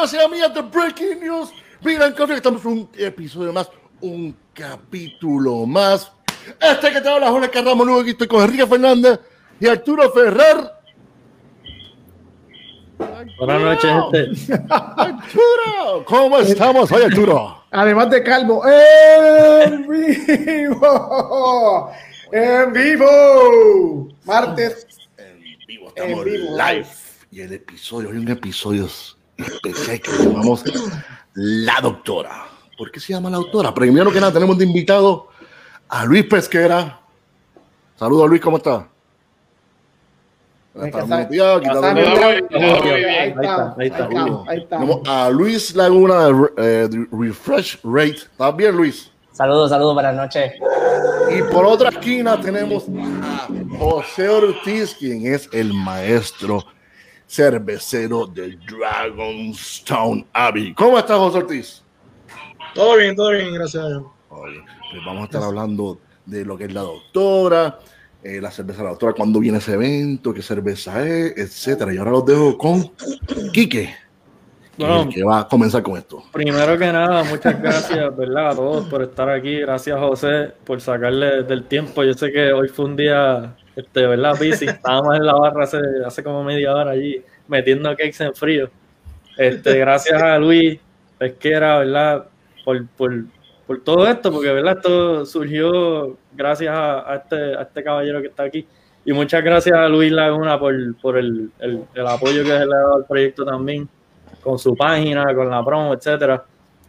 amigos y amigas de Breaking News. Miren, que estamos en un episodio más, un capítulo más. Este que te habla Jorge Carramo, luego aquí estoy con Enrique Fernández y Arturo Ferrer. Buenas noches, gente. Arturo, ¿cómo estamos hoy, Arturo? Además de calvo, en vivo, en vivo, martes. En vivo, estamos En vivo, live. Y el episodio, hay un episodio especial que llamamos La Doctora. ¿Por qué se llama La Doctora? Primero que nada, tenemos de invitado a Luis Pesquera. Saludos, Luis, ¿cómo está? Ahí Ahí ahí a Luis Laguna de eh, de Refresh Rate. ¿Estás bien, Luis? Saludos, saludos, buenas noches. Y por otra esquina tenemos a José Ortiz, quien es el maestro cervecero de Dragonstone Abbey. ¿Cómo estás, José Ortiz? Todo bien, todo bien, gracias a Dios. Pues vamos a estar hablando de lo que es la doctora, eh, la cerveza de la doctora, cuándo viene ese evento, qué cerveza es, etcétera. Y ahora los dejo con Quique, Bueno, que va a comenzar con esto. primero que nada, muchas gracias, ¿verdad? A todos por estar aquí. Gracias, José, por sacarle del tiempo. Yo sé que hoy fue un día, este, ¿verdad? Busy. Estábamos en la barra hace, hace como media hora allí, metiendo cakes en frío. Este, gracias a Luis Pesquera, ¿verdad? Por, por, por todo esto, porque, ¿verdad? Esto surgió gracias a, este, a este caballero que está aquí. Y muchas gracias a Luis Laguna por, por el, el, apoyo que le ha dado al proyecto también con su página, con la promo, etcétera.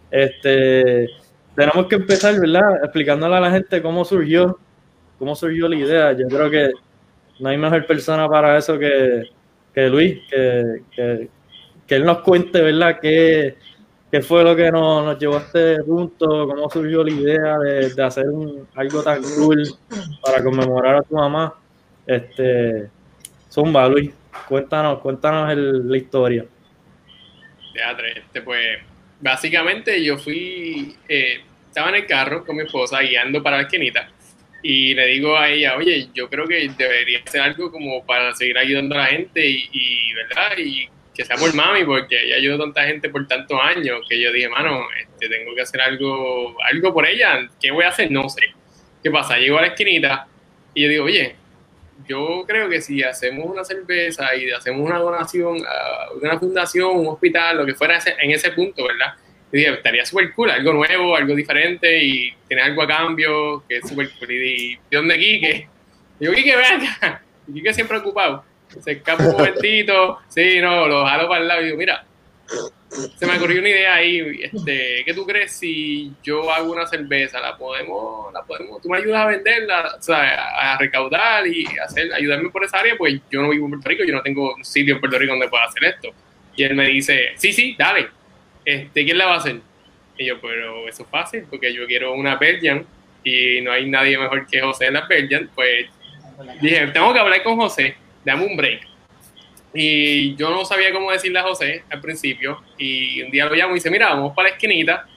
Este, tenemos que empezar, ¿verdad? Explicándole a la gente cómo surgió, cómo surgió la idea. Yo creo que no hay mejor persona para eso que, que Luis, que, que, que él nos cuente, ¿verdad? Qué, qué fue lo que nos, nos llevó a este punto, cómo surgió la idea de, de hacer un, algo tan cool para conmemorar a tu mamá. Este, Zumba, Luis, cuéntanos, cuéntanos la historia. Teatro, este, pues, básicamente yo fui, eh, estaba en el carro con mi esposa guiando para la esquinita y le digo a ella, oye, yo creo que debería hacer algo como para seguir ayudando a la gente y, y, ¿verdad? Y que sea por mami, porque ella ayudó a tanta gente por tantos años que yo dije, mano, este, tengo que hacer algo, algo por ella. ¿Qué voy a hacer? No sé. ¿Qué pasa? Llego a la esquinita y yo digo, oye, yo creo que si hacemos una cerveza y hacemos una donación a una fundación, un hospital, lo que fuera en ese punto, ¿verdad? Y dije, estaría súper cool, algo nuevo, algo diferente y tener algo a cambio, que es súper cool. Y di, ¿de dónde Quique? Y yo, Quique, ven acá. Y Quique siempre ocupado. Se escapa un momentito, sí, no, lo jalo para el lado y digo, mira, se me ocurrió una idea ahí, este, ¿qué tú crees si yo hago una cerveza? La podemos, la podemos, tú me ayudas a venderla, o sea, a recaudar y hacer, ayudarme por esa área, pues yo no vivo en Puerto Rico, yo no tengo un sitio en Puerto Rico donde pueda hacer esto. Y él me dice, sí, sí, dale, este, ¿quién la va a hacer? Y yo, pero eso es fácil, porque yo quiero una Belgian y no hay nadie mejor que José en la Belgian, pues dije, tengo que hablar con José, dame un break. Y yo no sabía cómo decirle a José al principio. Y un día lo llamo y dice, mira, vamos para la esquinita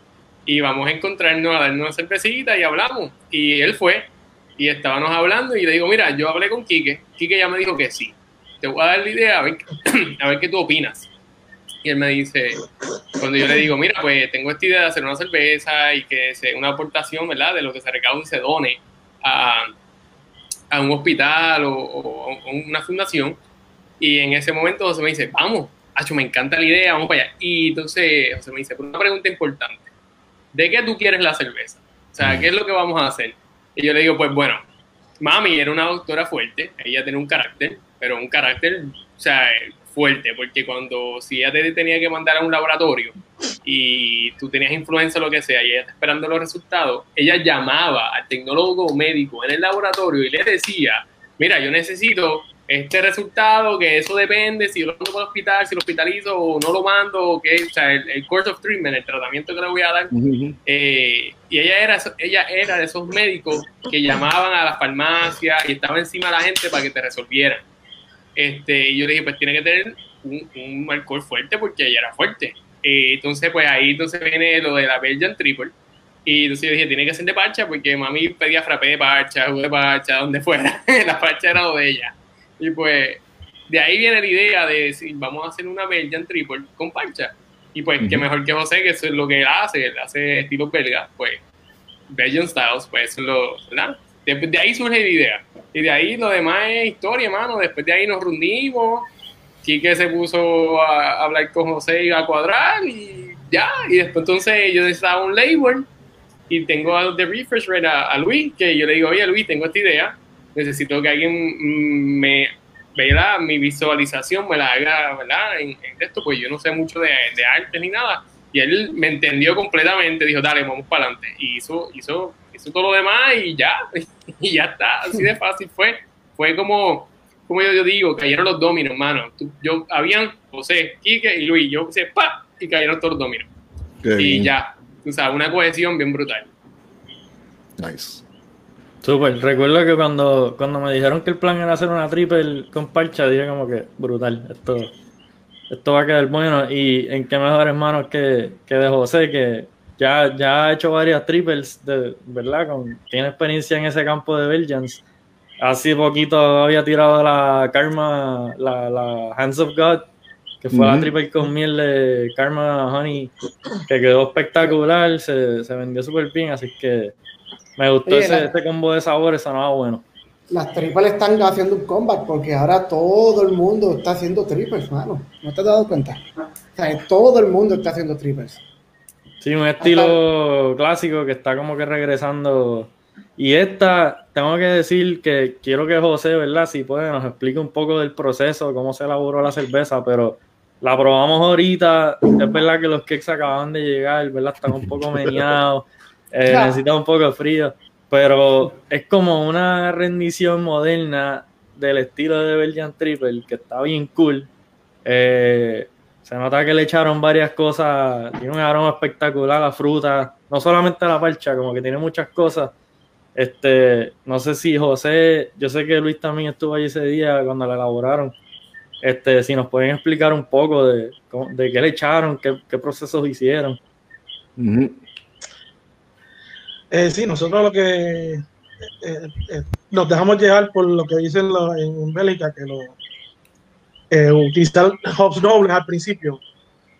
y vamos a encontrarnos a darnos una cervecita y hablamos. Y él fue y estábamos hablando y le digo, mira, yo hablé con Quique. Quique ya me dijo que sí. Te voy a dar la idea a ver, a ver qué tú opinas. Y él me dice, cuando yo le digo, mira, pues tengo esta idea de hacer una cerveza y que sea una aportación, ¿verdad? De lo que se recaude se done a, a un hospital o, a una fundación. Y en ese momento José me dice, vamos, Acho, me encanta la idea, vamos para allá. Y entonces José me dice, una pregunta importante, ¿de qué tú quieres la cerveza? O sea, ¿qué es lo que vamos a hacer? Y yo le digo, pues bueno, mami era una doctora fuerte, ella tenía un carácter, pero un carácter, o sea, fuerte, porque cuando si ella te tenía que mandar a un laboratorio y tú tenías influencia o lo que sea y ella está esperando los resultados, ella llamaba al tecnólogo médico en el laboratorio y le decía, mira, yo necesito este resultado, que eso depende si yo lo mando para el hospital, si lo hospitalizo o no lo mando, o qué, o sea, el, el course of treatment, el tratamiento que le voy a dar. Eh, y ella era, ella era de esos médicos que llamaban a la farmacia y estaba encima de la gente para que te resolvieran. Este, y yo le dije, pues tiene que tener un, un alcohol fuerte porque ella era fuerte. Eh, entonces, pues ahí entonces viene lo de la Belgian Triple. Y entonces yo dije, tiene que ser de parcha porque mami pedía frappé de parcha, jugo de parcha, donde fuera. la parcha era lo de ella. Y pues de ahí viene la idea de decir, vamos a hacer una Belgian Triple con parcha. Y pues, qué mejor que José, que eso es lo que él hace, él hace estilo belga, pues, Belgian Styles, pues eso es lo, ¿verdad? Después de ahí surge la idea. Y de ahí lo demás es historia, mano. Después de ahí nos reunimos. Quique se puso a hablar con José y a cuadrar y ya. Y después entonces yo necesitaba un label y tengo a The Refresh Rate a, a, Luis, que yo le digo, oye Luis, tengo esta idea. Necesito que alguien me vea mi visualización, me la haga, ¿verdad? En, en, esto, pues yo no sé mucho de, de arte ni nada. Y él me entendió completamente, dijo, dale, vamos para adelante. Y hizo, hizo, hizo todo lo demás y ya, y ya está, así de fácil fue. Fue como, como yo, yo digo, cayeron los dominos, hermano. Yo, habían José, Quique y Luis, yo puse pa y cayeron todos los dominos. Qué y bien. ya, o sea, una cohesión bien brutal. Nice. Súper. Recuerdo que cuando, cuando me dijeron que el plan era hacer una triple con parcha, dije como que brutal. Esto, esto va a quedar bueno. Y en qué mejores manos que, que de José, que ya, ya ha hecho varias triples, de, ¿verdad? Con, tiene experiencia en ese campo de Belgians. Hace poquito había tirado la Karma, la, la Hands of God, que fue la Ujú. triple con miel de Karma Honey, que quedó espectacular, se, se vendió súper bien, así que me gustó Oye, ese, la- ese combo de sabores, sonaba bueno. Las triples están haciendo un comeback porque ahora todo el mundo está haciendo triples, mano. ¿No te has dado cuenta? O sea, todo el mundo está haciendo triples. Sí, un estilo clásico que está como que regresando. Y esta, tengo que decir que quiero que José, ¿verdad? Si puede, nos explique un poco del proceso, cómo se elaboró la cerveza, pero la probamos ahorita. Es verdad que los cakes acaban de llegar, ¿verdad? Están un poco meneados, eh, necesitan un poco de frío, pero es como una rendición moderna del estilo de Belgian Triple, que está bien cool. Eh, se nota que le echaron varias cosas, tiene un aroma espectacular a fruta, no solamente la parcha, como que tiene muchas cosas. Este, no sé si José, yo sé que Luis también estuvo allí ese día cuando la elaboraron. Este, si nos pueden explicar un poco de, de qué le echaron, qué, qué procesos hicieron. Eh, sí, nosotros lo que eh, eh, nos dejamos llevar por lo que dicen los, en Bélgica, que lo, eh, utilizar hops nobles al principio,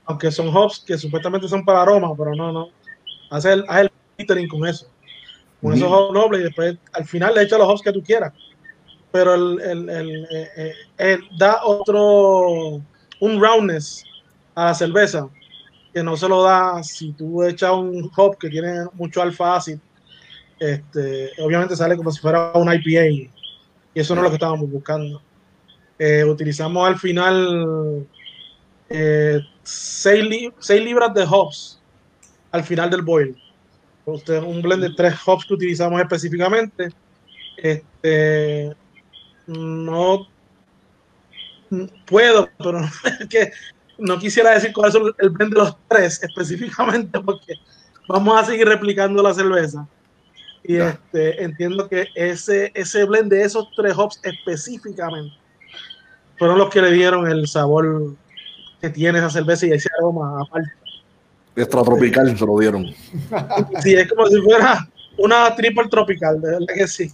aunque son hops que supuestamente son para aroma, pero no, no. Haz el filtering con eso, con esos hops nobles y después al final le echas los hops que tú quieras. Pero el, el- el, eh, eh, da otro, un roundness a la cerveza que no se lo da si tú echas un hop que tiene mucho alfa ácido. Este, obviamente sale como si fuera un IPA y eso no es lo que estábamos buscando. Eh, utilizamos al final 6 libras de hops al final del boil. Usted, un blend de tres hops que utilizamos específicamente. Este, no puedo, pero es que no quisiera decir cuál es el blend de los tres específicamente porque vamos a seguir replicando la cerveza. Y este, entiendo que ese, ese blend de esos tres hops específicamente fueron los que le dieron el sabor que tiene esa cerveza y ese aroma aparte. Extra tropical se lo dieron. Sí, es como si fuera una triple tropical, de verdad que sí.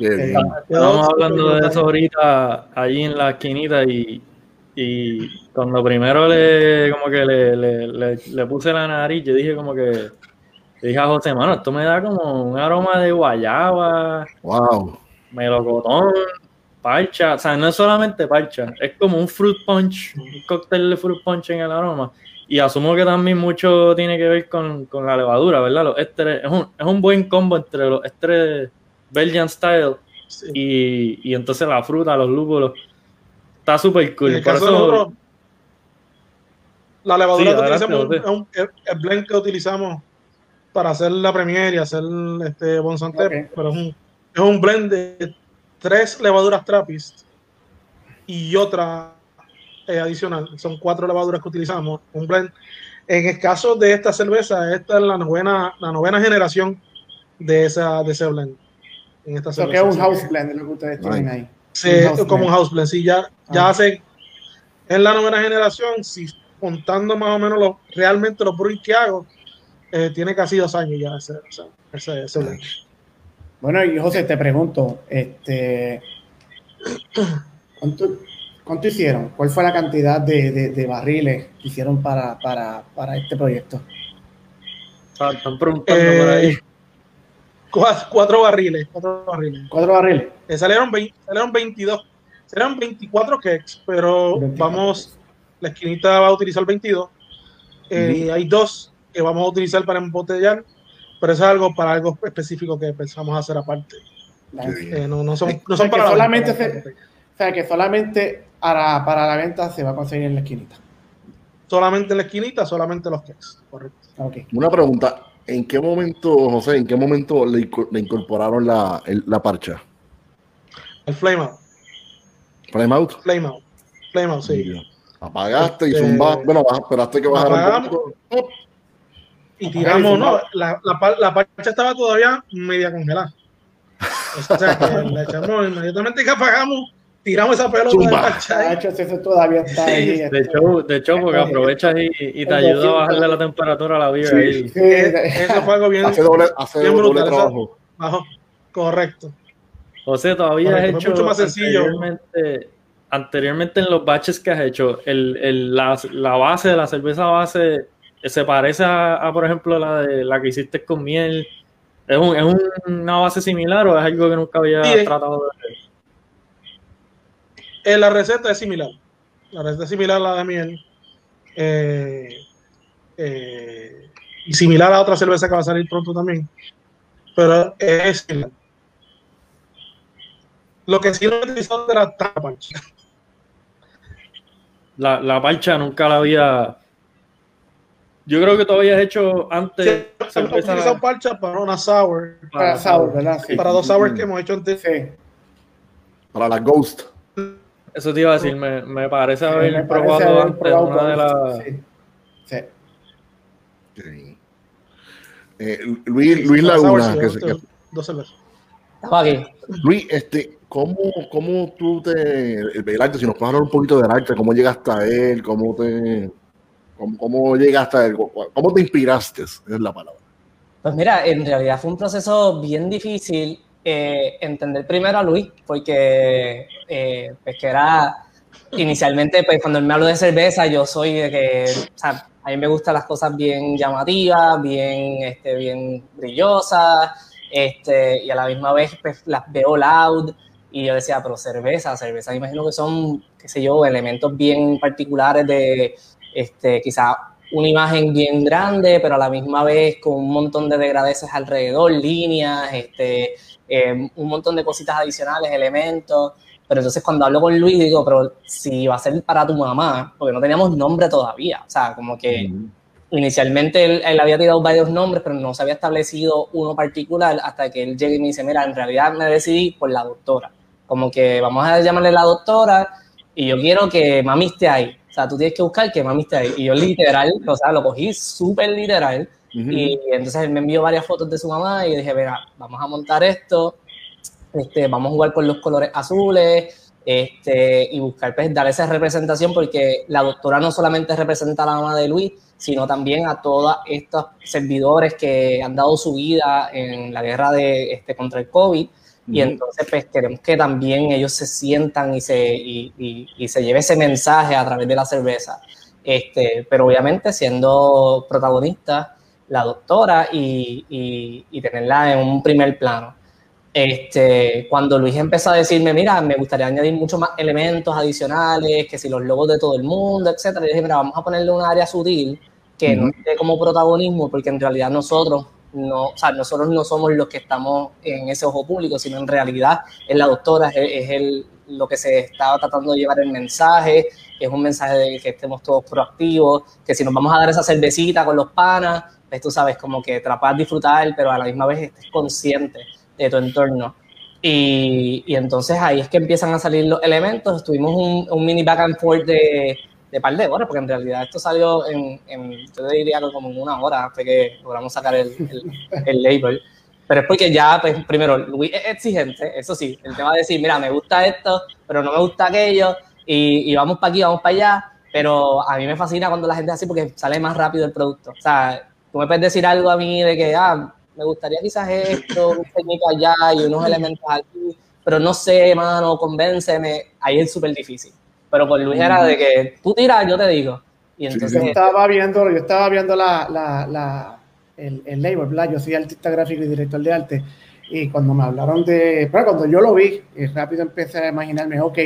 Eh, bien. Estábamos hablando de eso ahorita allí en la esquinita y, y cuando primero le como que le, le, le- le puse la nariz, yo dije como que le dije a José, mano, esto me da como un aroma de guayaba, Wow. melocotón, parcha, o sea, no es solamente parcha, es como un fruit punch, un cóctel de fruit punch en el aroma. Y asumo que también mucho tiene que ver con, con la levadura, ¿verdad? Los ésteres, es un, es un buen combo entre los ésteres Belgian Style Sí. y, y entonces la fruta, los lúpulos. Está súper cool. En el Por caso eso- la levadura Sí, que utilizamos es un- el blend que utilizamos para hacer la premier y hacer este Bon Santé, pero es un, es un blend de tres levaduras Trappist y otra eh, adicional. Son cuatro levaduras que utilizamos. Un blend. En el caso de esta cerveza, esta es la novena, la novena generación de, esa, de ese blend. En esta Eso que cerveza. es un house blend, lo que ustedes tienen ahí. Sí, Un como un house blend. Sí, ya, ya Ah. hace. En la novena generación, si contando más o menos los, realmente los brewing que hago, eh, tiene casi dos años ya ese, ese, ese, ese blend. Bueno, y José, te pregunto, este, ¿cuánto, ¿Cuánto hicieron? ¿Cuál fue la cantidad de, de, de barriles que hicieron para, para, para este proyecto? Ah, Están preguntando por ahí. Eh, cua- cuatro barriles, cuatro barriles. ¿Cuatro barriles? Eh, salieron, 20 salieron 22, salieron 24 cakes, pero 24. vamos, la esquinita va a utilizar 22. Eh, Hay dos que vamos a utilizar para embotellar, pero eso es algo para algo específico que pensamos hacer aparte. Eh, no, no son, no O sea, son que para la solamente venta, se- O sea, que solamente para, para la venta se va a conseguir en la esquinita. solamente en la esquinita, solamente los cakes. Correcto. Una pregunta. ¿En qué momento, José, en qué momento le, inco- le incorporaron la, el- la parcha? El flame out, Flame out. flame out, flame out, sí. Apagaste y zumbaste. Bueno, esperaste que bajara un apagamos. Y tiramos, no, la, la, la parcha estaba todavía media congelada. O sea, que la echamos inmediatamente que apagamos, tiramos esa pelota de Zumba. parcha ahí. Chacho, eso todavía está ahí. De este, hecho, de hecho, porque aprovechas y, y te ayuda a bajarle la temperatura a la beer ahí. sí, Eso fue algo bien, Hace doble, hace bien doble brutal, eso- trabajo. bajo. Correcto. José, todavía has Correcto, hecho mucho más sencillo. Anteriormente, anteriormente en los batches que has hecho, el, el- la, la base de la cerveza base se parece a, a, por ejemplo, la de la que hiciste con miel. ¿Es, un, ¿Es un- una base similar o es algo que nunca había Sí, tratado de hacer? Eh, la receta es similar. La receta es similar a la de miel. Eh, eh, y similar a otra cerveza que va a salir pronto también. Pero es similar. Lo que sí no he utilizado era tanta parcha. La, la parcha nunca la había. Yo creo que tú habías hecho antes Sí, hemos cerveza- utilizado parcha para una sour. Para sour, ¿verdad? Sí. Para dos sours que hemos hecho antes. Sí. Para la Ghost. Eso te iba a decir, me, me parece Me haber parece probado haber antes probado una de las. sí. Sí. Eh, Luis, Laguna, que se- que- dos cervezas. Estaba aquí. Luis, este, ¿cómo, cómo tú te, el, el arte, si nos puedes hablar un poquito del arte, cómo llegaste a él, cómo te, cómo, cómo llegaste a él, cómo te inspiraste, es la palabra. Pues mira, en realidad fue un proceso bien difícil eh, entender primero a Luis, porque eh, pues que era inicialmente, pues cuando él me habló de cerveza, yo soy de que, o sea, a mí me gustan las cosas bien llamativas, bien, este, bien brillosas, este, y a la misma vez pues las veo loud, y yo decía, pero cerveza, cerveza, imagino que son, qué sé yo, elementos bien particulares de, este, quizá una imagen bien grande, pero a la misma vez con un montón de degradeces alrededor, líneas, este, eh, un montón de cositas adicionales, elementos. Pero entonces cuando hablo con Luis digo, pero si va a ser para tu mamá, porque no teníamos nombre todavía, o sea, como que inicialmente él, él había tirado varios nombres, pero no se había establecido uno particular hasta que él llegue y me dice, mira, en realidad me decidí por la doctora, como que vamos a llamarle la doctora y yo quiero que mami esté ahí. Sea, tú tienes que buscar que mami esté ahí. Y yo literal, o sea, lo cogí súper literal. Ujú. Y entonces él me envió varias fotos de su mamá y dije, mira, vamos a montar esto, este, vamos a jugar con los colores azules este, y buscar, pues, dar esa representación porque la doctora no solamente representa a la mamá de Luis, sino también a todos estos servidores que han dado su vida en la guerra de, este, contra el COVID. Y entonces, pues queremos que también ellos se sientan y se, y, y- y se lleve ese mensaje a través de la cerveza. Este, pero obviamente siendo protagonista la doctora y, y- y tenerla en un primer plano. Este, cuando Luis empezó a decirme, mira, me gustaría añadir muchos más elementos adicionales, que si los logos de todo el mundo, etcétera, yo dije, mira, vamos a ponerle un área sutil que no Ujú. esté como protagonismo, porque en realidad nosotros no, o sea, nosotros no somos los que estamos en ese ojo público, sino en realidad es la doctora, es, el, lo que se estaba tratando de llevar el mensaje, es un mensaje de que estemos todos proactivos, que si nos vamos a dar esa cervecita con los panas, pues tú sabes, como que tratar disfrutar, pero a la misma vez estés consciente de tu entorno. Y, y entonces ahí es que empiezan a salir los elementos. Tuvimos un mini back and forth de, de par de horas, porque en realidad esto salió en, en yo diría que como en una hora hasta que logramos sacar el, el, el label. Pero es porque ya, pues, primero, Luis es exigente, eso sí, él te va a decir, mira, me gusta esto, pero no me gusta aquello, y, y vamos para aquí, vamos para allá, pero a mí me fascina cuando la gente es así porque sale más rápido el producto. O sea, tú me puedes decir algo a mí de que, ah, me gustaría quizás esto, un técnico allá y unos elementos aquí, pero no sé, mano, convénceme, ahí es súper difícil. Pero con Luis era de que tú tiras, yo te digo. Y entonces, yo estaba viendo, yo estaba viendo la, la, la el, el label, ¿verdad? Yo soy artista gráfico y director de arte. Y cuando me hablaron de, pero cuando yo lo vi, y rápido empecé a imaginarme, ok,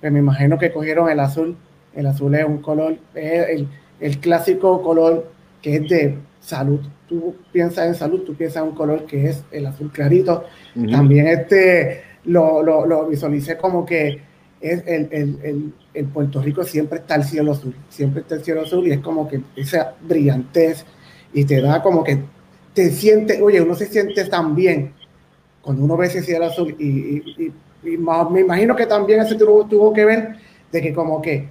pues me imagino que cogieron el azul. El azul es un color, es el, el clásico color que es de salud. Tú piensas en salud, tú piensas en un color que es el azul clarito. También este lo, lo, lo, visualicé como que es el, el, el, Puerto Rico siempre está el cielo azul, siempre está el cielo azul y es como que esa brillantez y te da como que te sientes, oye, uno se siente tan bien cuando uno ve ese cielo azul y, y, y, y me imagino que también eso tuvo, tuvo que ver de que como que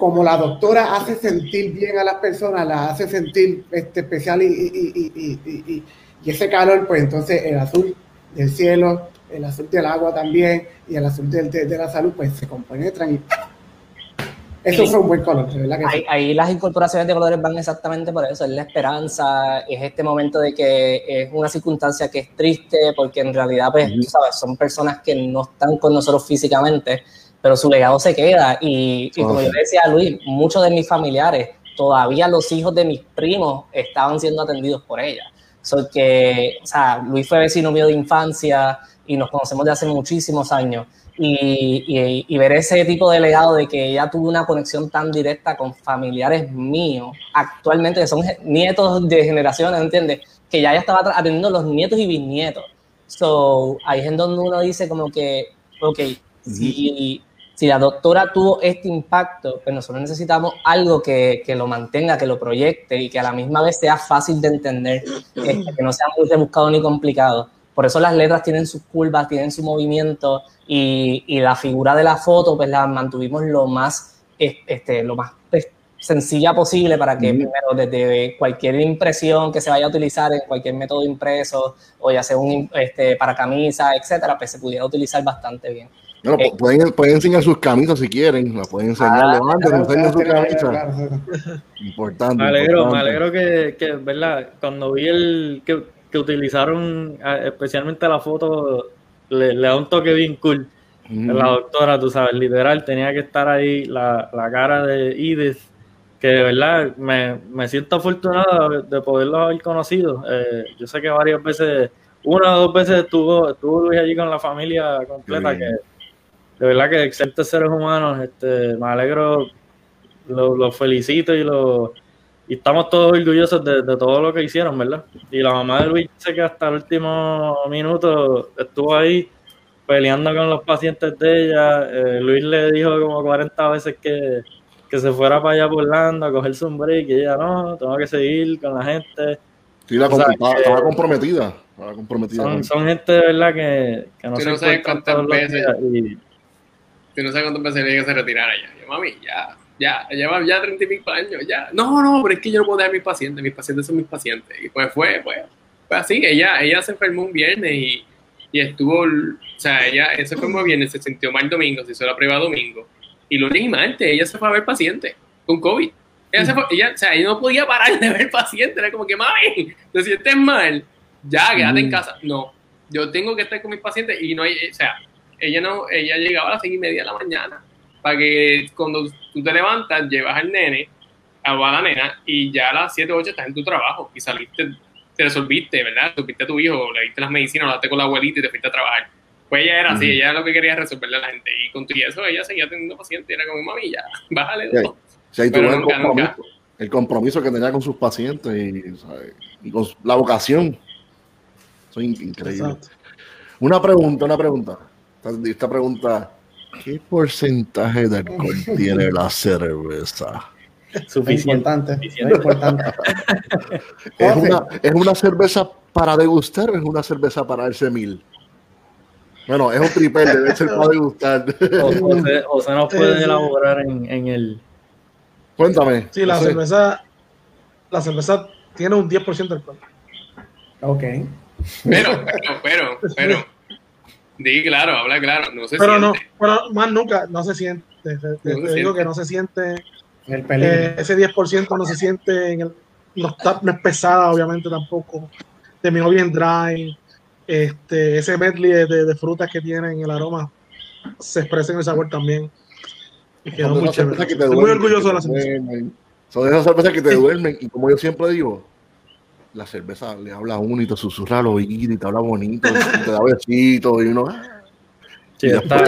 como la doctora hace sentir bien a las personas, la hace sentir este, especial y, y, y, ese calor, pues entonces el azul del cielo, el azul del agua también y el azul de, de, de la salud, pues se compenetran y eso fue un buen color, ¿verdad? Que ahí, sí. ahí, las incorporaciones de colores van exactamente por eso, es la esperanza, es este momento de que es una circunstancia que es triste, porque en realidad, pues, tú sabes, son personas que no están con nosotros físicamente, pero su legado se queda. Y, y como yo decía a Luis, muchos de mis familiares, todavía los hijos de mis primos estaban siendo atendidos por ella. So que, o sea, Luis fue vecino mío de infancia y nos conocemos de hace muchísimos años. Y, y, y, ver ese tipo de legado de que ella tuvo una conexión tan directa con familiares míos, actualmente que son nietos de generaciones, ¿entiendes? Que ya ella estaba atendiendo los nietos y bisnietos. So, ahí es en donde uno dice como que, ok, si, si la doctora tuvo este impacto, pues nosotros necesitamos algo que, que, lo mantenga, que lo proyecte y que a la misma vez sea fácil de entender, este, que no sea muy rebuscado ni complicado. Por eso las letras tienen sus curvas, tienen su movimiento y, y la figura de la foto, pues la mantuvimos lo más, este, lo más pues, sencilla posible para que mm. primero desde cualquier impresión que se vaya a utilizar en cualquier método impreso o ya sea un, este, para camisa, etcétera, pues se pudiera utilizar bastante bien. No, eh, pueden, pueden enseñar sus camisas si quieren, la pueden enseñar, ah, levanten, claro, enseñen su camisa. Claro, claro. Importante. Me alegro, importante. me alegro que, que, ¿verdad? Cuando vi el que, que utilizaron especialmente la foto, le, le, da un toque bien cool. Mm. La doctora, tú sabes, literal, tenía que estar ahí la, la cara de Edith, que de verdad me, me siento afortunado de poderlo haber conocido. Eh, yo sé que varias veces, una o dos veces estuvo, estuvo Luis allí con la familia completa, que de verdad que excelentes seres humanos, este, me alegro, los lo felicito y, lo, y estamos todos orgullosos de, de, todo lo que hicieron, ¿verdad? Y la mamá de Luis sé que hasta el último minuto estuvo ahí peleando con los pacientes de ella, eh, Luis le dijo como 40 veces que, que se fuera para allá por Orlando a cogerse un break y ella no, tengo que seguir con la gente. Sí, la sea, estaba, estaba comprometida. Estaba comprometida son, son, gente de verdad que, que no no sabes cuántas veces y, Tú no sabes cuántas veces le que se retirara ya. Yo, mami, ya, ya, lleva ya treinta y pico años, ya. No, no, pero es que yo no puedo dejar a mis pacientes, mis pacientes son mis pacientes. Y pues fue, pues, fue así, ella, ella se enfermó un viernes y, y estuvo, o sea, ella, ella se enfermó viernes, se sintió mal domingo, se hizo la prueba domingo. Y lunes y martes ella se fue a ver pacientes con COVID. Ella, se fue, ella, o sea, ella no podía parar de ver pacientes, era como que, mami, te sientes mal, ya, quédate mm. en casa. No, yo tengo que estar con mis pacientes y no hay, o sea, ella no, ella llegaba a las seis y media de la mañana para que cuando tú te levantas llevas al nene a la nena y ya a las 7 o 8 estás en tu trabajo y saliste, te resolviste, ¿verdad? Resolviste a tu hijo, le diste las medicinas, hablaste con la abuelita y te fuiste a trabajar. Pues ella era así, ella lo que quería resolverle a la gente y con todo eso ella seguía teniendo pacientes, era como mami, ya, bájale dos. O sea, y Pero nunca, el, compromiso, nunca. el compromiso que tenía con sus pacientes y, ¿sabes? y con la vocación. Eso es increíble. Exacto. Una pregunta, una pregunta esta pregunta, ¿qué porcentaje de alcohol tiene la cerveza? Suficiente. Importante. ¿Es, una, ¿Es una cerveza para degustar o es una cerveza para darse mil? Bueno, es un triple, debe ser para degustar. O, o, se, o se nos puede elaborar en, en, el... Cuéntame. Sí, la cerveza, la cerveza tiene un 10% de alcohol. Ok. Pero, pero, pero, pero Di claro, habla claro, no se pero siente. no, pero más nunca, no se siente. Te, te, no te digo siente. que no se siente. El eh, ese 10% no se siente en el. No, está, no es pesada, obviamente, tampoco. Terminó bien dry. Este, ese medley de, de, frutas que tiene en el aroma se expresa en el sabor también. Y quedó muy esas chévere. cervezas que te Estoy muy orgulloso de la duermen. Son esas cervezas que te duermen. Y como yo siempre digo, la cerveza le habla a uno y te susurra al oído y te habla bonito, y te da besitos y uno. Sí, y está-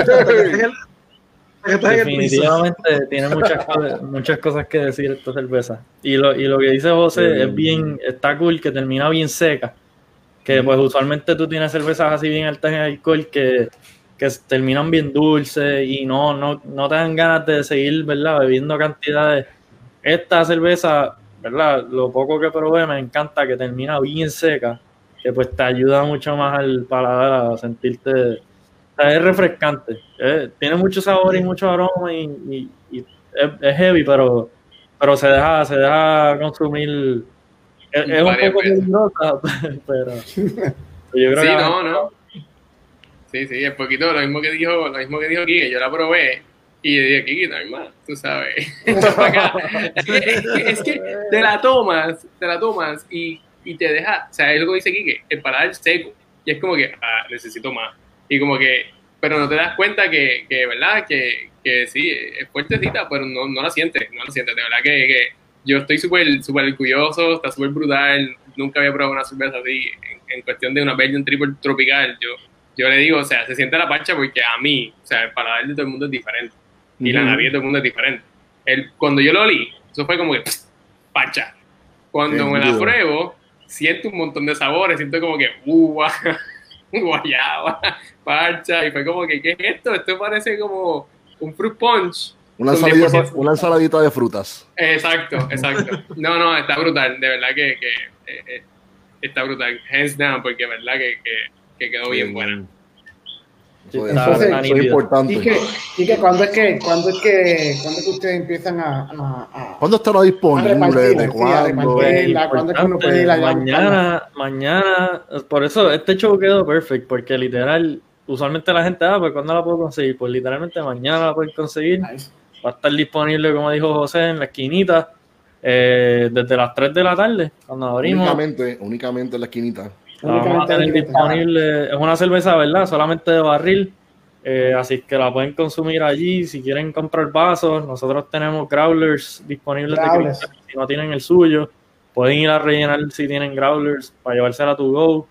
definitivamente tiene muchas, cosas- muchas cosas que decir esta cerveza. Y lo, y lo que dice José es bien, está cool, que termina bien seca. Que pues usualmente tú tienes cervezas así bien altas en alcohol que, que terminan bien dulces y no, no, no te dan ganas de seguir, ¿verdad? Bebiendo cantidades. Esta cerveza, ¿verdad? Lo poco que probé me encanta que termina bien seca, que pues te ayuda mucho más al paladar a sentirte o sea, es refrescante. eh, tiene mucho sabor y mucho aroma y, y- y es, es heavy, pero, pero se deja, se deja consumir. Es, es un poco peligrosa, pero yo creo Sí, que no, no. Sí, sí, es poquito lo mismo que dijo, lo mismo que dijo Kike, yo la probé y yo dije, Kike, no hay más, tú sabes. Es, que, que te la tomas, te la tomas y, y te deja, o sea, es lo que dice Kike, el paladar seco. Y es como que, ah, necesito más. Y como que, pero no te das cuenta que, que ¿verdad? Que, que sí, es fuertecita, pero no, no la sientes, no la sientes. De verdad que, que yo estoy súper súper orgulloso, está súper brutal. Nunca había probado una cerveza así en, en cuestión de una Belgian Triple tropical. Yo, yo le digo, o sea, se siente la parcha porque a mí, o sea, el paladar de todo el mundo es diferente. Y la nariz de todo el mundo es diferente. El, cuando yo lo olí, eso fue como que, parcha. Cuando me la pruebo, siento un montón de sabores, siento como que, uva, guayaba, parcha, y fue como que, ¿qué es esto? Esto parece como un fruit punch. Una, ensaladita, 10%. una ensaladita de frutas. Exacto, exacto. No, no, está brutal, de verdad que, que eh, eh, está brutal, hands down, porque de verdad que, que, que quedó bien buena. Eso, Está- eso- es importante. Y que, y que cuando es que, cuando es que, cuando es que ustedes empiezan a, a, a- ¿Cuándo estará disponible? ¿De cuándo? es que uno puede ir allá mañana, mañana, por eso este show quedó perfecto, porque literal, usualmente la gente, ah, pues ¿cuándo la puedo conseguir? Pues literalmente mañana la pueden conseguir. Nice. Va a estar disponible, como dijo José, en la esquinita, eh, desde las 3 de la tarde, cuando abrimos. Únicamente, únicamente en la esquinita. La vamos a tener aquí. disponible. Es una cerveza, ¿verdad? Solamente de barril. eh, así que la pueden consumir allí. Si quieren comprar vasos, nosotros tenemos growlers disponibles de Growlers. cristal. Si no tienen el suyo, pueden ir a rellenar si tienen growlers para llevársela a tu go,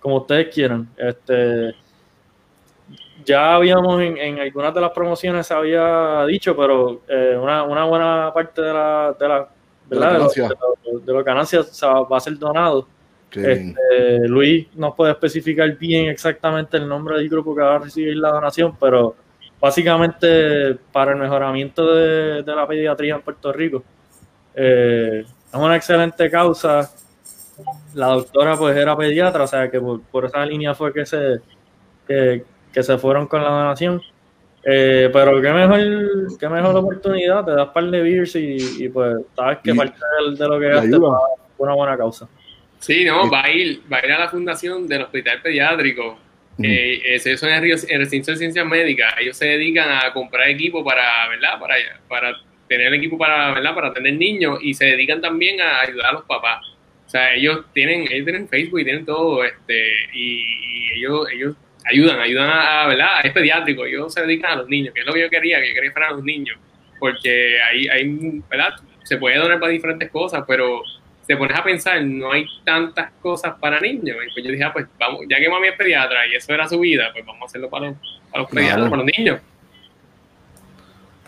como ustedes quieran. Este, ya habíamos en, en algunas de las promociones se había dicho, pero eh, una, una buena parte de la, de la, De la ¿verdad? de, de de los ganancias va a ser donado. Este, Luis nos puede especificar bien exactamente el nombre del grupo que va a recibir la donación, pero básicamente para el mejoramiento de, de la pediatría en Puerto Rico. Eh, es una excelente causa. La doctora pues era pediatra, o sea que por, por esa línea fue que se, que, que se fueron con la donación. Eh, pero qué mejor, qué mejor oportunidad, te das par de beers y, y, pues sabes que Y- parte de, de lo que gastes una buena causa. Sí, no, va a ir, va a ir a la fundación del hospital pediátrico. Ujú. Eh, eso eso es en el recinto de ciencias médicas. Ellos se dedican a comprar equipo para, ¿verdad? Para, para tener equipo para, ¿verdad? Para tener niños y se dedican también a ayudar a los papás. O sea, ellos tienen, ellos tienen Facebook y tienen todo, este, y, y ellos, ellos ayudan, ayudan a, ¿verdad? Es pediátrico, ellos se dedican a los niños, que es lo que yo quería, que yo quería fueran los niños, porque ahí hay, ¿verdad? Se puede donar para diferentes cosas, pero te pones a pensar, no hay tantas cosas para niños. Y pues yo dije, ah, pues vamos, ya que mami es pediatra y eso era su vida, pues vamos a hacerlo para los, para los Claro. pediatras, para los niños.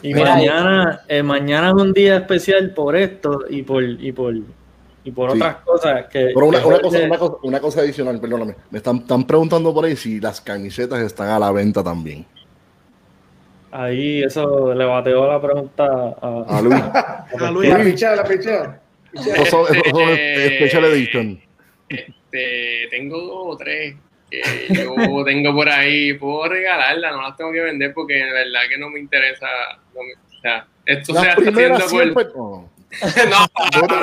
Y Mira, mañana, eh, mañana es un día especial por esto y por y por y por Sí. otras cosas que, Pero una, que una cosa, una, cosa, una cosa adicional, perdóname. Me están, están preguntando por ahí si las camisetas están a la venta también. ahí eso le bateó la pregunta a, A Luis. A Luis. La pichea, la pichea. Esos son, Eh, Special Edition. Este, tengo dos o tres que yo tengo por ahí. Puedo regalarlas, no las tengo que vender porque de verdad que no me interesa. no me- o sea, esto se Las está primeras haciendo por. siempre. No, No.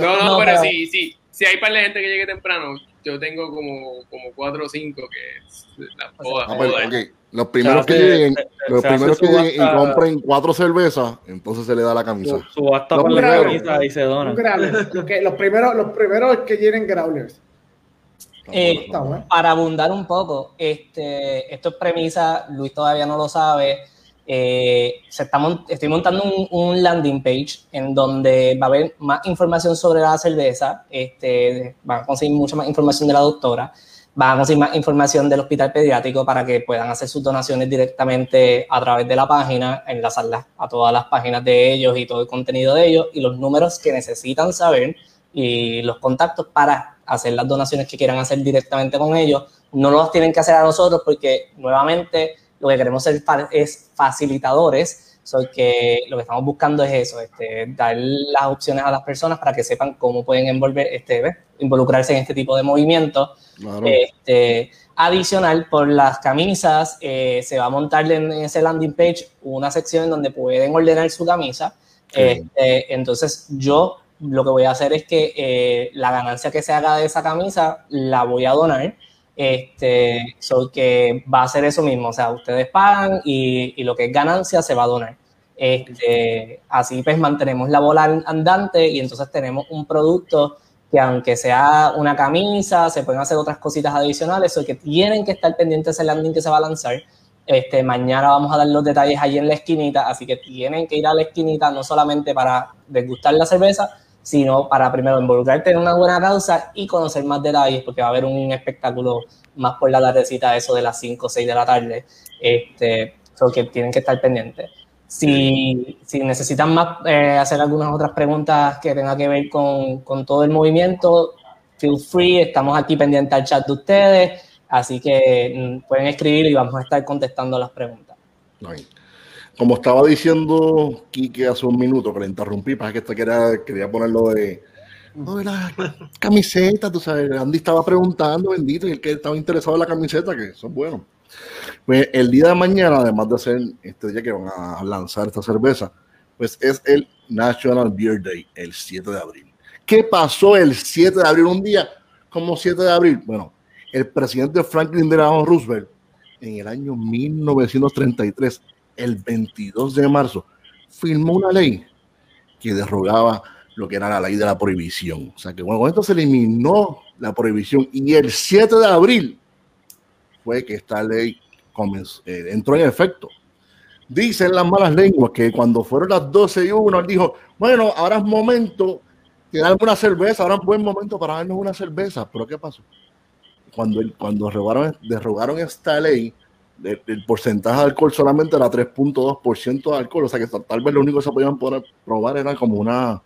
No, no, No, pero- sí, sí. Si hay par de gente que llegue temprano, yo tengo como, como cuatro o cinco que las Ah, pues. Los primeros que lleguen, se- los se primeros que lleguen y compren cuatro cervezas, entonces se le da la camisa. su- subasta Los por la primeros. camisa y se dona. Los, primeros, los primeros que llenen growlers. Eh. Para abundar un poco, este, esto es premisa, Luis todavía no lo sabe. Eh, se está estoy montando un, landing page en donde va a haber más información sobre la cerveza, este, van a conseguir mucha más información de la doctora, van a conseguir más información del hospital pediátrico para que puedan hacer sus donaciones directamente a través de la página, enlazarlas a todas las páginas de ellos y todo el contenido de ellos y los números que necesitan saber y los contactos para hacer las donaciones que quieran hacer directamente con ellos. No los tienen que hacer a nosotros porque nuevamente lo que queremos ser es facilitadores, so que lo que estamos buscando es eso, este, dar las opciones a las personas para que sepan cómo pueden envolver, este, involucrarse en este tipo de movimientos. Este, adicional, por las camisas, eh, se va a montar en ese landing page una sección en donde pueden ordenar su camisa. Este, entonces, yo lo que voy a hacer es que eh, la ganancia que se haga de esa camisa la voy a donar este, so que va a ser eso mismo, o sea, ustedes pagan y, lo que es ganancia se va a donar. Este, así pues mantenemos la bola andante y entonces tenemos un producto que aunque sea una camisa, se pueden hacer otras cositas adicionales, o que tienen que estar pendientes del landing que se va a lanzar. Este, mañana vamos a dar los detalles ahí en la esquinita, así que tienen que ir a la esquinita no solamente para degustar la cerveza, sino para primero involucrarte en una buena causa y conocer más detalles, porque va a haber un espectáculo más por la tardecita, eso de las 5 o 6 de la tarde, este, que tienen que estar pendientes. Si, si necesitan más eh, hacer algunas otras preguntas que tengan que ver con, con, todo el movimiento, feel free, estamos aquí pendientes al chat de ustedes, así que mm, pueden escribir y vamos a estar contestando las preguntas. Como estaba diciendo Kike hace un minuto, que le interrumpí, para que quería, quería ponerlo de, la camiseta, tú sabes, Andy estaba preguntando, bendito, y el que estaba interesado en la camiseta, que son buenos. Pues el día de mañana, además de ser este día que van a lanzar esta cerveza, pues es el National Beer Day, el 7 de abril. ¿Qué pasó el 7 de abril? Un día como 7 de abril. Bueno, el presidente Franklin Delano Roosevelt, en el año 1933, el 22 de marzo, firmó una ley que derogaba lo que era la ley de la prohibición. O sea que bueno, con esto se eliminó la prohibición y el 7 de abril fue que esta ley comenzó, eh, entró en efecto. Dicen las malas lenguas que cuando fueron las 12 y 1, él dijo, bueno, ahora es momento de darme una cerveza, ahora es buen momento para darnos una cerveza. Pero ¿qué pasó? Cuando, cuando derrogaron esta ley, el, porcentaje de alcohol solamente era 3.2% de alcohol, o sea que tal vez lo único que se podían poder probar era como una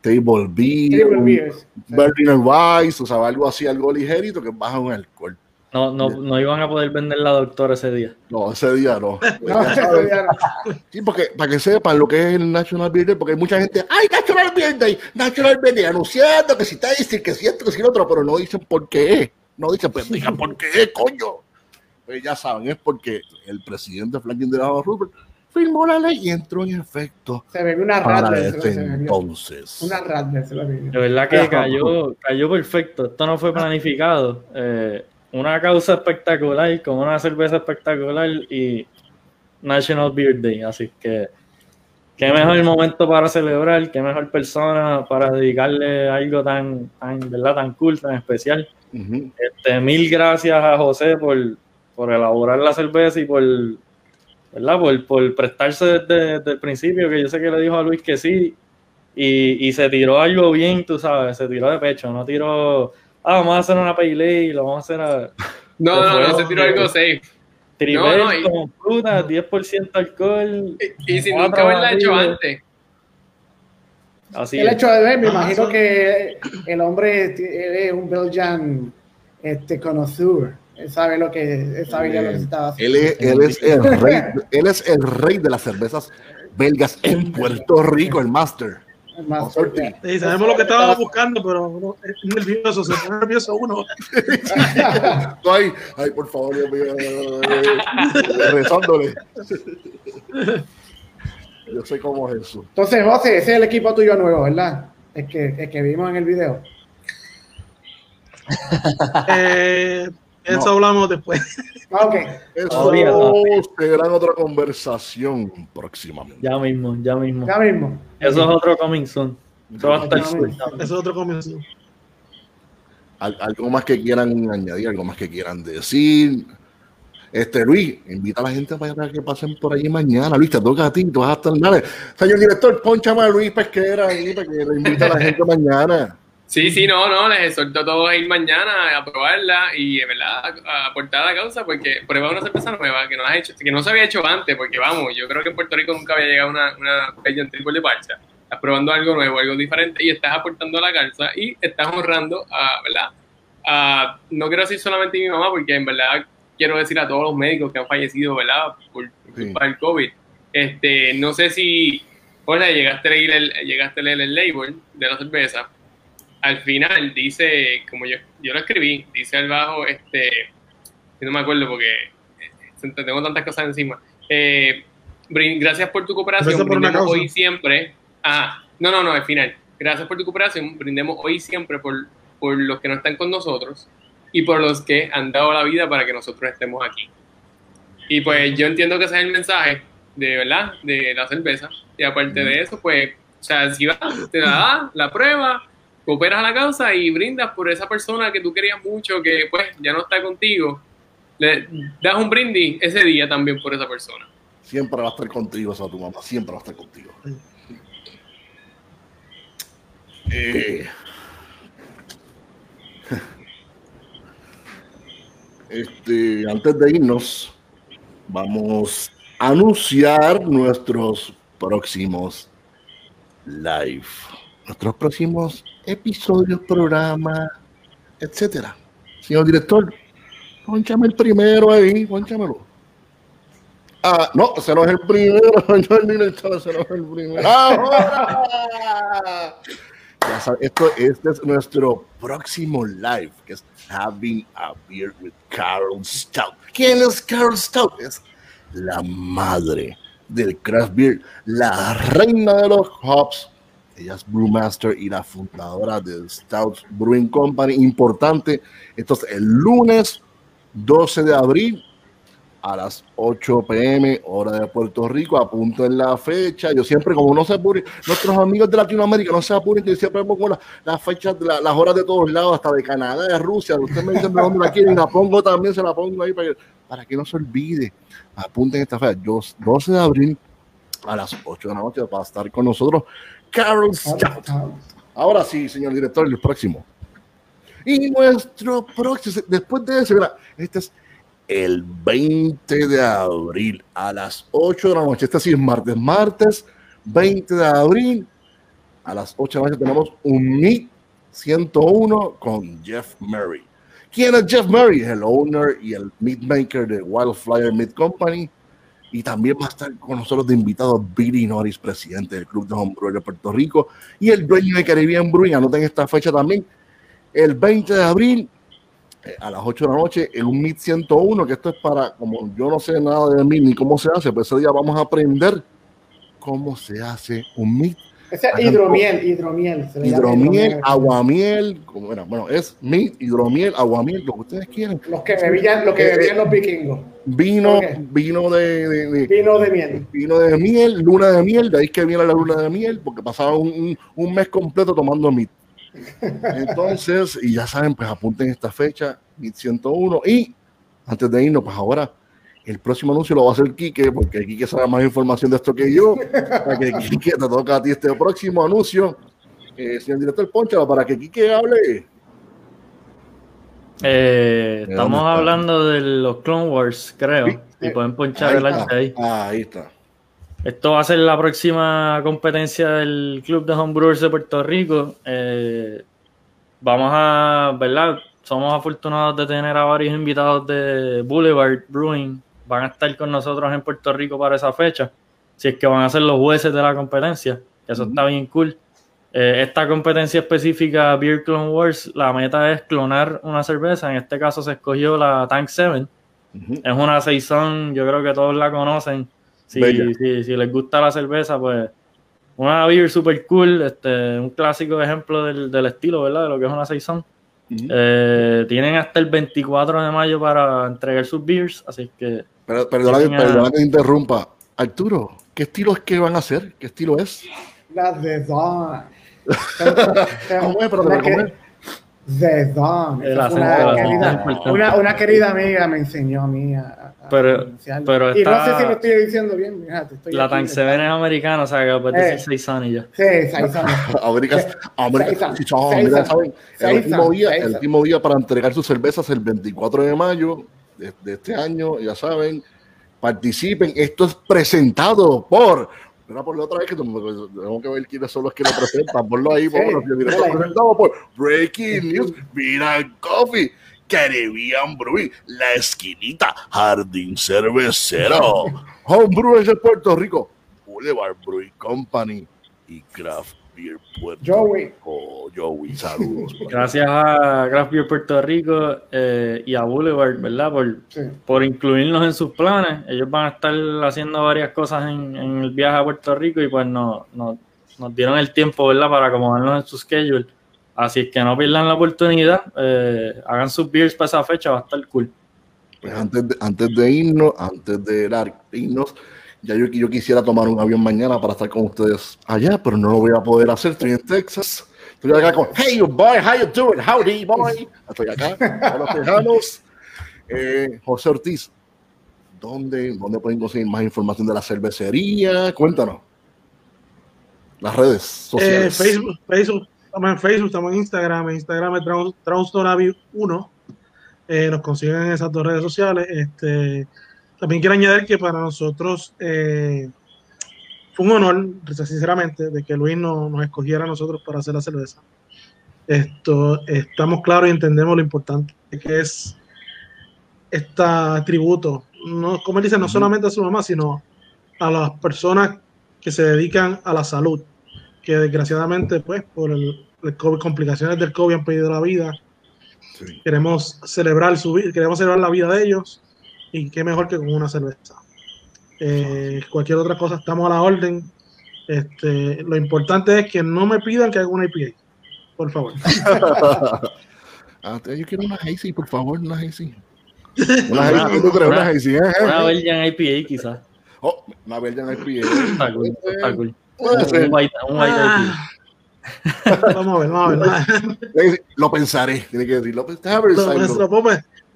table beer, Berliner Weiss, o sea, algo así, algo ligerito que baja un alcohol. No, no, no iban a poder vender la doctora ese día. No, ese día no. Sí, porque para que sepan lo que es el National Beer Day, porque hay mucha gente, ¡ay, National Beer Day! National Beer Day, anunciando que si está diciendo que si esto, que si lo otro, pero no dicen por qué. No dicen, pues digan por qué, coño pues ya saben, es porque el presidente Franklin Delano Roosevelt firmó la ley y entró en efecto. Se ve una rata. entonces. Una rata. De verdad que cayó, cayó perfecto. Esto no fue planificado. Eh, una causa espectacular, con una cerveza espectacular y National Beer Day. Así que qué mejor momento para celebrar, qué mejor persona para dedicarle algo tan, tan, ¿verdad? tan cool, tan especial. este, mil gracias a José por, por elaborar la cerveza y por, ¿verdad? Por, por prestarse desde, el principio, que yo sé que le dijo a Luis que sí, y, y, se tiró algo bien, tú sabes, se tiró de pecho, no tiró, ah, vamos a hacer una paylay y lo vamos a hacer a... No, no, no, se tiró algo safe. Triple no, no, con fruta, 10% alcohol. Y, y sin nunca haberla hecho antes. Así el hecho de ver, me imagino que el hombre es un Belgian este, connoisseur. Él sabe lo que, él sabe lo que estaba haciendo. Él es, él es el rey, él es el rey de las cervezas belgas en Puerto Rico, el master. El master. Sí, sabemos lo que estaba buscando, pero no, es nervioso, se pone nervioso uno. ay, ay, por favor, Dios mío, rezándole. Yo sé cómo es eso. Entonces, José, ese es el equipo tuyo nuevo, ¿verdad? Es que, es que vimos en el video. eh, eso hablamos después. Ok. Eso será otra conversación próximamente. Ya mismo, ya mismo. Ya mismo. Eso es otro coming soon. Eso, es otro coming soon. algo más que quieran añadir, algo más que quieran decir. Este, Luis, invita a la gente para que pasen por allí mañana. Luis, te toca a ti, tú vas a estar. Dale. Señor director, ponchame a Luis Pesquera ahí para que le invite a la gente mañana. Sí, sí, no, no, les exhorto a todos a ir mañana a probarla y, en verdad, a aportar a la causa porque prueba una cerveza nueva que no, has hecho, que no se había hecho antes, porque vamos, yo creo que en Puerto Rico nunca había llegado una, una bella triple de parcha. Estás probando algo nuevo, algo diferente y estás aportando a la causa y estás honrando a, ¿verdad? A, no quiero decir solamente a mi mamá, porque en verdad quiero decir a todos los médicos que han fallecido, ¿verdad? Por, Sí. el COVID. Este, no sé si, hola, llegaste a leer el, llegaste a leer el label de la cerveza. Al final dice, como yo, yo lo escribí, dice al bajo, este, no me acuerdo porque eh, tengo tantas cosas encima. Eh, gracias por tu cooperación, por brindemos hoy siempre. Ah, no, no, no, al final. Gracias por tu cooperación, brindemos hoy siempre por, por los que no están con nosotros y por los que han dado la vida para que nosotros estemos aquí. Y pues yo entiendo que ese es el mensaje de verdad de la cerveza. Y aparte de eso, pues, o sea, si vas, te la das, la prueba, cooperas a la causa y brindas por esa persona que tú querías mucho, que pues ya no está contigo, le das un brindis ese día también por esa persona. Siempre va a estar contigo, esa tu mamá, siempre va a estar contigo. Eh, Este, antes de irnos, vamos a anunciar nuestros próximos live, nuestros próximos episodios, programas, etcétera. Señor director, ponchame el primero ahí, ponchamelo. Ah, no, no es el primero, señor director, ese no es el primero. ¡Ahora! Ya sabe, esto, este es nuestro próximo live, que es Having a Beer with Carol Stout. ¿Quién es Carol Stout? Es la madre del craft beer, la reina de los hops. Ella es brewmaster y la fundadora del Stout Brewing Company. Importante, esto es el lunes 12 de abril a las 8 pm, hora de Puerto Rico, apunto en la fecha. Yo siempre, como no se apuren, nuestros amigos de Latinoamérica no se apuren, yo siempre pongo la- las fechas, la- las horas de todos lados, hasta de Canadá, de Rusia. Ustedes me dicen de dónde la quieren, la pongo también, se la pongo ahí para que, para que no se olvide. Apunten esta fecha, yo- 12 de abril a las 8 de la noche, para estar con nosotros, Carol Stout. Ahora sí, señor director, el próximo. Y nuestro próximo, después de eso, mira, este es el 20 de abril a las 8 de la noche. Este sí es martes. Martes 20 de abril a las 8 de la noche tenemos un Meet 101 con Jeff Murray. ¿Quién es Jeff Murray? El owner y el meat maker de Wildfire Meat Company. Y también va a estar con nosotros de invitado Billy Norris, presidente del Club de Homebrewer de Puerto Rico y el dueño de Caribbean Brewing. Anoten esta fecha también. El 20 de abril eh, a las 8 de la noche en un MIT 101, que esto es para, como yo no sé nada de MIT ni cómo se hace, pues ese día vamos a aprender cómo se hace un MIT. Ese es hidromiel, hidromiel. se Hidromiel, aguamiel, como era, bueno, es MIT, hidromiel, aguamiel, lo que ustedes quieran. Los que bebían, los que Eh, bebían los vikingos. Vino, vino de, de- de- Vino de miel. vino de miel, luna de miel, de ahí que viene la luna de miel, porque pasaba un mes completo tomando MIT. Entonces, y ya saben, pues apunten esta fecha, MIT 101. Y antes de irnos, pues ahora el próximo anuncio lo va a hacer Quique, porque Quique sabe más información de esto que yo. Para que Quique te toca a ti este próximo anuncio. Eh, señor director, ponchalo para que Quique hable. Eh, ¿De estamos hablando de los Clone Wars, creo. Sí, y pueden ponchar el arte ahí. está, ahí está. Esto va a ser la próxima competencia del Club de Homebrewers de Puerto Rico. Eh, vamos a, ¿verdad? Somos afortunados de tener a varios invitados de Boulevard Brewing. Van a estar con nosotros en Puerto Rico para esa fecha. Si es que van a ser los jueces de la competencia. que Eso está bien cool. Eh, esta competencia específica, Beer Clone Wars, la meta es clonar una cerveza. En este caso se escogió la Tank 7. Ujú. Es una saison, yo creo que todos la conocen. Si, si les gusta la cerveza, pues una beer super cool, este, un clásico ejemplo del, del estilo, ¿verdad? De lo que es una saison. Eh, tienen hasta el 24 de mayo para entregar sus beers, así que Pero, perdona, que- perdona que te interrumpa. Arturo, ¿qué estilo es que van a hacer? ¿Qué estilo es? Las de Dawn. Pero, La ¿cómo que- es? The Don. El acento, una, el querida, una, una querida amiga me enseñó a mí a, a Pero- pero Y no está- sé si lo estoy diciendo bien. estoy La Tank Seven es americana, o sea que puedes Eh. decir seis años y ya. Sí, Saizón. América, América. El último día para entregar sus cervezas el 24 de mayo de, de este año, ya saben, participen. Esto es presentado por. Mira, por la otra vez que tenemos que ver quiénes son los que lo presentan. Ponlo ahí, Sí, ponlo ahí. presentado por Breaking News, Mira Coffee, Caribbean Brewing, La Esquinita, Jardín Cervecero, Homebrewers de Puerto Rico, Boulevard Brewing Company y Craft Beer Puerto Joey. Rico. Joey, saludos. Gracias a Craft Beer Puerto Rico eh, y a Boulevard, ¿verdad? Por, Sí. por incluirnos en sus planes. Ellos van a estar haciendo varias cosas en, en el viaje a Puerto Rico y pues no, no- nos dieron el tiempo, ¿verdad? Para acomodarnos en su schedule. Así es que no pierdan la oportunidad. eh, hagan sus beers para esa fecha, va a estar cool. Pues antes de, antes de irnos, antes de dar- irnos, ya yo, yo quisiera tomar un avión mañana para estar con ustedes allá, pero no lo voy a poder hacer. Estoy en Texas. Estoy acá con Hey, you boy, how you doing? Howdy, boy. Estoy acá con los tejanos. Eh, José Ortiz, ¿dónde, ¿dónde pueden conseguir más información de la cervecería? Cuéntanos. Las redes Eh, sociales. Facebook, Facebook, estamos en Facebook, estamos en Instagram, en Instagram es Traus- Traustoravi 1. Eh, nos consiguen en esas dos redes sociales. Este, también quiero añadir que para nosotros eh, fue un honor, sinceramente, de que Luis no- nos escogiera a nosotros para hacer la cerveza. Esto, estamos claros y entendemos lo importante que es este tributo, no, como él dice, no solamente a su mamá, sino a las personas que se dedican a la salud que desgraciadamente, pues, por el, el COVID, complicaciones del COVID han perdido la vida. Sí. Queremos celebrar su vida, queremos celebrar la vida de ellos y qué mejor que con una cerveza. Eh, cualquier otra cosa, estamos a la orden. Este, lo importante es que no me pidan que haga una IPA, por favor. Ah, yo quiero una Hazy, por favor, una Hazy. Una Hazy, ¿tú crees? Una- Hazy, ¿eh? Una Belgian IPA quizás. Oh, una Belgian IPA. Está cool, está cool. Puede ser. Un white, un white IPA. Ah, vamos a ver, vamos a ver. Lo pensaré, tiene que decir. Lo, pensaré, Lo, lo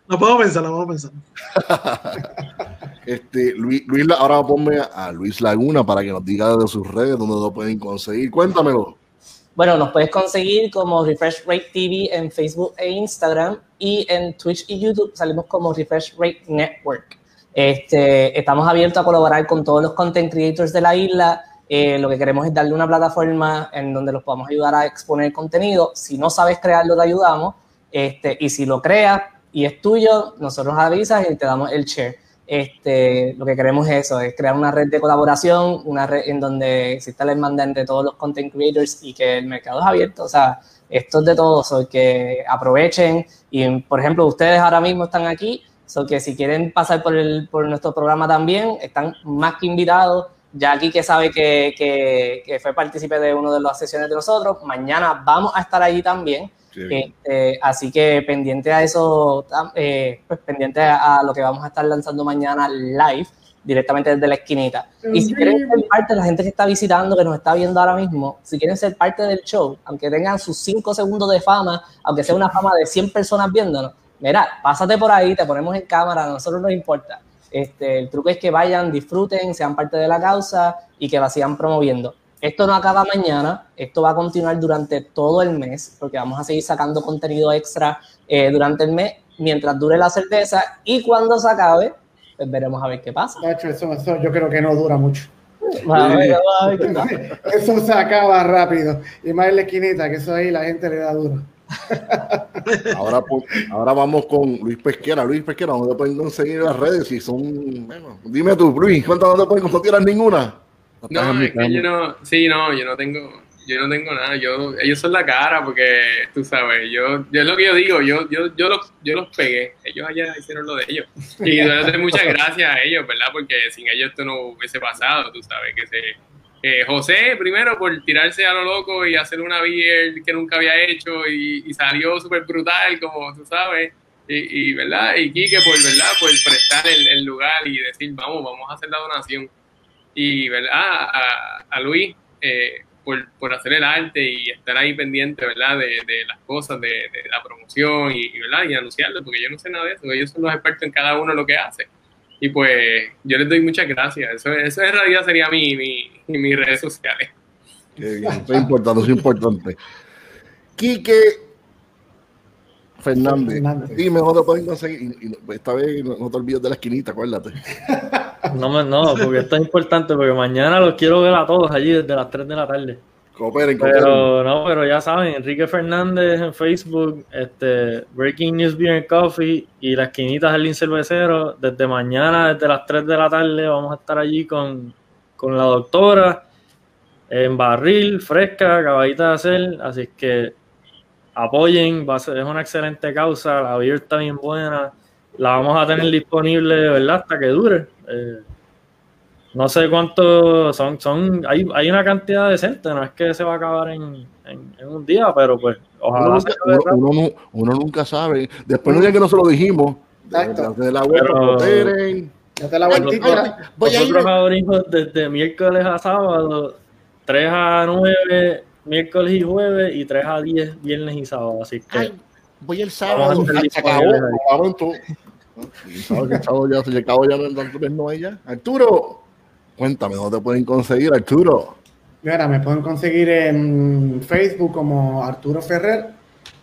lo puedo pensar, lo puedo pensar. este, Luis, Luis, La- ahora ponme a Luis Laguna para que nos diga de sus redes donde lo pueden conseguir. Cuéntamelo. Bueno, nos puedes conseguir como Refresh Rate TV en Facebook e Instagram y en Twitch y YouTube salimos como Refresh Rate Network. Este, estamos abiertos a colaborar con todos los content creators de la isla. Eh, lo que queremos es darle una plataforma en donde los podamos ayudar a exponer contenido. Si no sabes crearlo, te ayudamos. Este, y si lo creas y es tuyo, nosotros avisas y te damos el share. Este, lo que queremos es eso, es crear una red de colaboración, una red en donde exista la hermandad entre todos los content creators y que el mercado es abierto. O sea, esto es de todos, so que aprovechen. Y, por ejemplo, ustedes ahora mismo están aquí, so que si quieren pasar por, el, por nuestro programa también, están más que invitados. Ya aquí que sabe que, que, que fue partícipe de una de las sesiones de nosotros, mañana vamos a estar allí también. Este, así que pendiente a eso, eh, pues pendiente a, a lo que vamos a estar lanzando mañana live, directamente desde la esquinita. Y si quieren ser parte de la gente que está visitando, que nos está viendo ahora mismo, si quieren ser parte del show, aunque tengan sus 5 segundos de fama, aunque sea una fama de 100 personas viéndonos, mira, pásate por ahí, te ponemos en cámara, a nosotros nos importa. Este, el truco es que vayan, disfruten, sean parte de la causa y que la sigan promoviendo. Esto no acaba mañana, esto va a continuar durante todo el mes, porque vamos a seguir sacando contenido extra eh, durante el mes, mientras dure la cerveza, y cuando se acabe, pues veremos a ver qué pasa. Eso, eso yo creo que no dura mucho. Ver. Eso se acaba rápido. Y más en la esquinita, que eso ahí la gente le da duro. Ahora, pues, ahora vamos con Luis Pesquera. Luis Pesquera, ¿dónde pueden conseguir las redes? Si son, bueno, dime tú, Luis, ¿cuántas dónde pueden conseguir? ¿No tienes ninguna? No, es que yo no, sí, no, yo no tengo, yo no tengo nada, yo, ellos son la cara porque, tú sabes, yo, yo es lo que yo digo, yo, yo, yo los, yo los pegué, ellos allá hicieron lo de ellos, y doy muchas gracias a ellos, ¿verdad? Porque sin ellos esto no hubiese pasado, tú sabes, que se, eh, José primero por tirarse a lo loco y hacer una beer que nunca había hecho y, y salió súper brutal, como tú sabes, y, y, ¿verdad? Y Quique por, ¿verdad? Por prestar el, el lugar y decir, vamos, vamos a hacer la donación y verdad a, a Luis eh, por, por hacer el arte y estar ahí pendiente, ¿verdad? De, de las cosas, de, de la promoción y, y, ¿verdad? Y anunciarlo, porque yo no sé nada de eso, ellos son los expertos en cada uno lo que hace. Y pues yo les doy muchas gracias. Eso, eso en realidad sería mi, mi, mis redes sociales. Qué bien, eso es importante, eso es importante. Quique Fernández. Fernández. Y mejor te pueden conseguir. Y, y esta vez no, no te olvides de la esquinita, acuérdate. No, me, no, porque esto es importante, porque mañana los quiero ver a todos allí desde las 3 de la tarde. Cooperen, cooperen. Pero no, pero ya saben, Enrique Fernández en Facebook, este, Breaking News Beer and Coffee y la esquinita Jardín Cervecero. Desde mañana, desde las 3 de la tarde, vamos a estar allí con, con la doctora en barril, fresca, acabadita de hacer. Así que apoyen, va a ser, es una excelente causa, la beer está bien buena. La vamos a tener disponible, ¿verdad? Hasta que dure. Eh, no sé cuánto son, son hay, hay una cantidad decente, no es que se va a acabar en, en, en un día, pero pues Uno ojalá nunca, se uno- uno uno nunca sabe. Después no diga que no se lo dijimos. De, Exacto. de la vuelta, Pero- cooperen. Date la vueltita. Voy a ir. Nosotros abrimos desde miércoles a sábado, 3 a 9, miércoles y jueves, y 3 a 10, viernes y sábado. Así que Ay, voy el sábado. a. Vamos. Y sabes que el sábado ya se acabó ya no entonces no hay ya. Arturo, cuéntame, ¿dónde te pueden conseguir, Arturo? Mira, me pueden conseguir en Facebook como Arturo Ferrer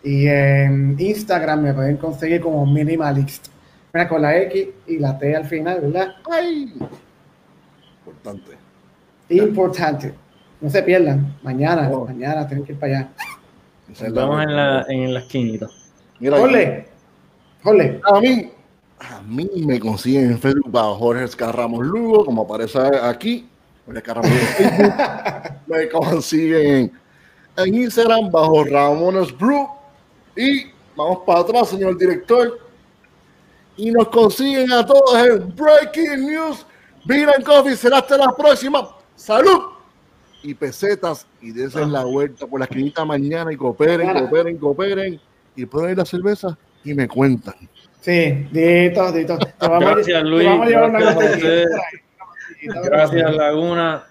y en Instagram me pueden conseguir como Minimalist. Mira, con la X y la T al final, ¿verdad? Ay, importante. Importante. No se pierdan. Mañana, Oh. mañana tienen que ir para allá. Nos vemos en la, en la esquinita. Mira, Jole, Jole, A mí, a mí me consiguen en Facebook bajo Jorge Escarramos Lugo, como aparece aquí. Jorge Escarramos Lugo en Facebook. me consiguen en Instagram bajo Ramones Brew. Y vamos para atrás, señor director. Y nos consiguen a todos en Breaking News. And Coffee. Será hasta la próxima. ¡Salud! Y pesetas. Y desen la vuelta por la esquinita mañana y cooperen, cooperen, cooperen. Y pueden ir la cerveza y me cuentan. Sí, Dito, Dito. Te vamos, a- Gracias, te Luis. vamos a llevar Gracias, José. Laguna.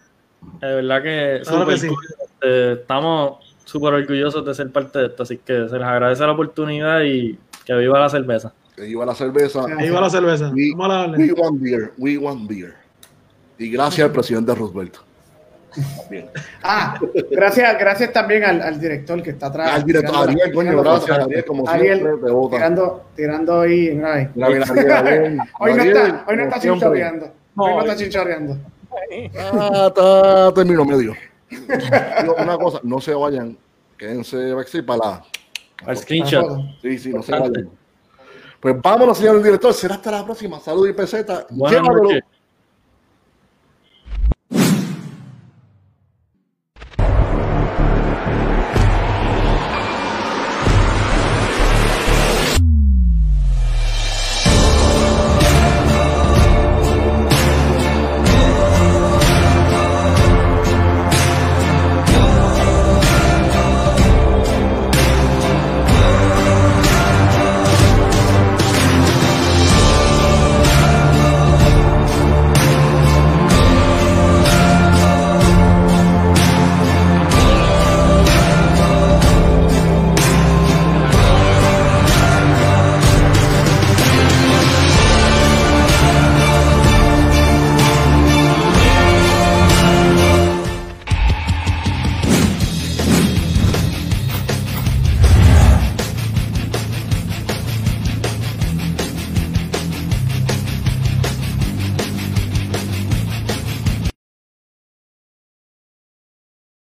De verdad que, Claro que sí. Este, estamos súper orgullosos de ser parte de esto, así que se les agradece la oportunidad y que viva la cerveza. Que iba la cerveza. Sí. Ahí va la cerveza. We, Vamos a darle. we want beer, we want beer. Y gracias al presidente Roosevelt. Bien. Ah, gracias, gracias también al, al director que está atrás. Al director, tirando la- Ariel, coño, tirando gracias. Ariel, como Ariel, siempre, te tirando, tirando ahí. Ariel, Ariel, Hoy no Ariel, está, hoy no está chinchorreando. Hoy no está chinchorreando. Ah, está, termino medio. Una cosa, no se vayan, quédense backstage para la. Al screenshot. Sí, sí, no se vayan. Pues vámonos, señor director. Será hasta la próxima. Salud y peseta. Buenas noches.